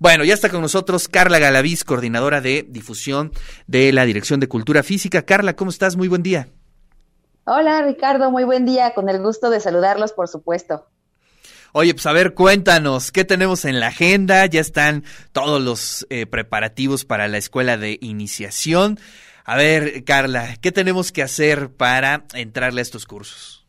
Bueno, ya está con nosotros Carla Galaviz, coordinadora de difusión de la Dirección de Cultura Física. Carla, ¿cómo estás? Muy buen día. Hola Ricardo, muy buen día, con el gusto de saludarlos, por supuesto. Oye, pues a ver, cuéntanos, ¿qué tenemos en la agenda? Ya están todos los eh, preparativos para la escuela de iniciación. A ver, Carla, ¿qué tenemos que hacer para entrarle a estos cursos?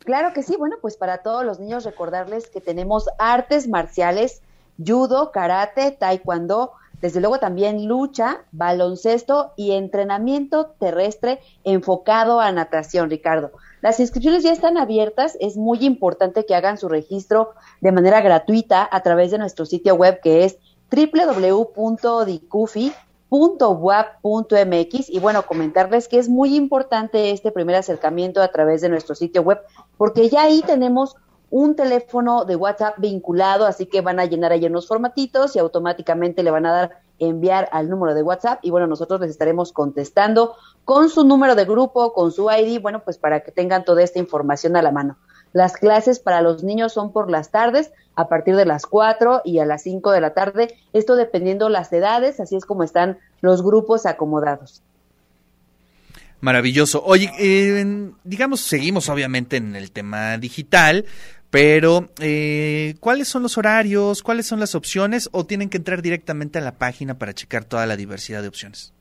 Claro que sí, bueno, pues para todos los niños recordarles que tenemos artes marciales judo, karate, taekwondo, desde luego también lucha, baloncesto y entrenamiento terrestre enfocado a natación, Ricardo. Las inscripciones ya están abiertas, es muy importante que hagan su registro de manera gratuita a través de nuestro sitio web que es www.dicufi.wap.mx y bueno, comentarles que es muy importante este primer acercamiento a través de nuestro sitio web porque ya ahí tenemos un teléfono de WhatsApp vinculado, así que van a llenar ahí unos formatitos y automáticamente le van a dar enviar al número de WhatsApp y bueno, nosotros les estaremos contestando con su número de grupo, con su ID, bueno, pues para que tengan toda esta información a la mano. Las clases para los niños son por las tardes, a partir de las 4 y a las 5 de la tarde, esto dependiendo las edades, así es como están los grupos acomodados. Maravilloso. Oye, eh, digamos, seguimos obviamente en el tema digital, pero, eh, ¿cuáles son los horarios? ¿Cuáles son las opciones? ¿O tienen que entrar directamente a la página para checar toda la diversidad de opciones?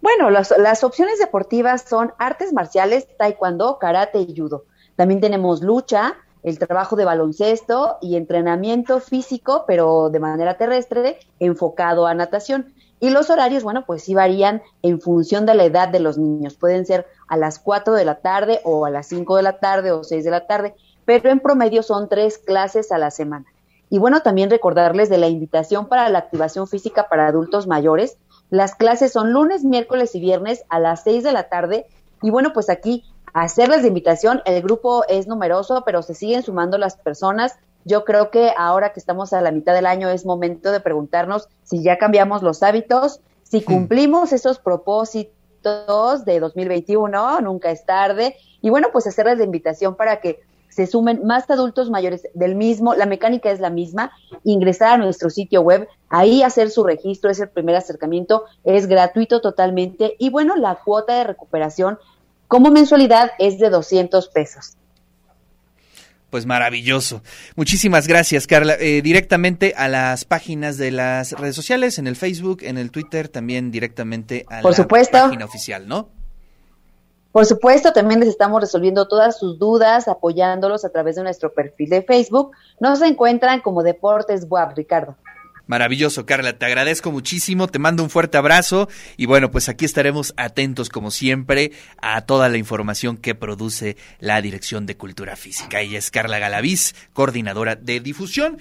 Bueno, las, las opciones deportivas son artes marciales, taekwondo, karate y judo. También tenemos lucha, el trabajo de baloncesto y entrenamiento físico, pero de manera terrestre, enfocado a natación. Y los horarios, bueno, pues sí varían en función de la edad de los niños. Pueden ser a las 4 de la tarde o a las 5 de la tarde o 6 de la tarde pero en promedio son tres clases a la semana. Y bueno, también recordarles de la invitación para la activación física para adultos mayores. Las clases son lunes, miércoles y viernes a las seis de la tarde. Y bueno, pues aquí hacerles de invitación. El grupo es numeroso, pero se siguen sumando las personas. Yo creo que ahora que estamos a la mitad del año es momento de preguntarnos si ya cambiamos los hábitos, si hmm. cumplimos esos propósitos de 2021, nunca es tarde. Y bueno, pues hacerles de invitación para que se sumen más adultos mayores del mismo, la mecánica es la misma, ingresar a nuestro sitio web, ahí hacer su registro, es el primer acercamiento, es gratuito totalmente y bueno, la cuota de recuperación como mensualidad es de 200 pesos. Pues maravilloso. Muchísimas gracias, Carla. Eh, directamente a las páginas de las redes sociales, en el Facebook, en el Twitter, también directamente a Por la supuesto. página oficial, ¿no? Por supuesto, también les estamos resolviendo todas sus dudas, apoyándolos a través de nuestro perfil de Facebook. Nos encuentran como Deportes Web, Ricardo. Maravilloso, Carla, te agradezco muchísimo, te mando un fuerte abrazo y bueno, pues aquí estaremos atentos como siempre a toda la información que produce la Dirección de Cultura Física. Ella es Carla Galaviz, coordinadora de difusión.